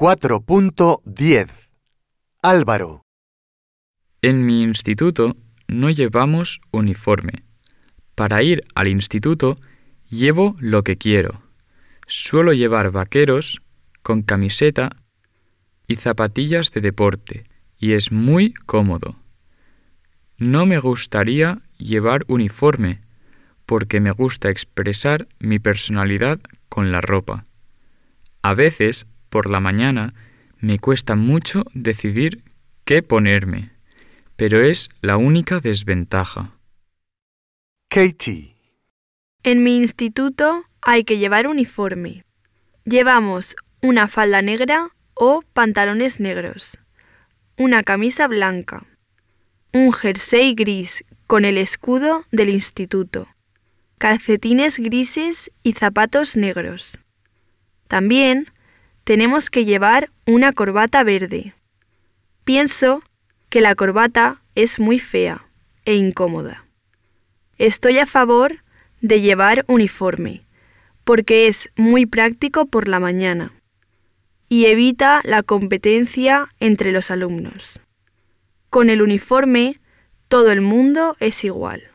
4.10 Álvaro, En mi instituto no llevamos uniforme. Para ir al instituto llevo lo que quiero. Suelo llevar vaqueros con camiseta y zapatillas de deporte y es muy cómodo. No me gustaría llevar uniforme porque me gusta expresar mi personalidad con la ropa. A veces, por la mañana, me cuesta mucho decidir qué ponerme, pero es la única desventaja. Katie, En mi instituto hay que llevar uniforme. Llevamos una falda negra o pantalones negros, una camisa blanca, un jersey gris con el escudo del instituto, calcetines grises y zapatos negros. También tenemos que llevar una corbata verde. Pienso que la corbata es muy fea e incómoda. Estoy a favor de llevar uniforme, porque es muy práctico por la mañana y evita la competencia entre los alumnos. Con el uniforme, todo el mundo es igual.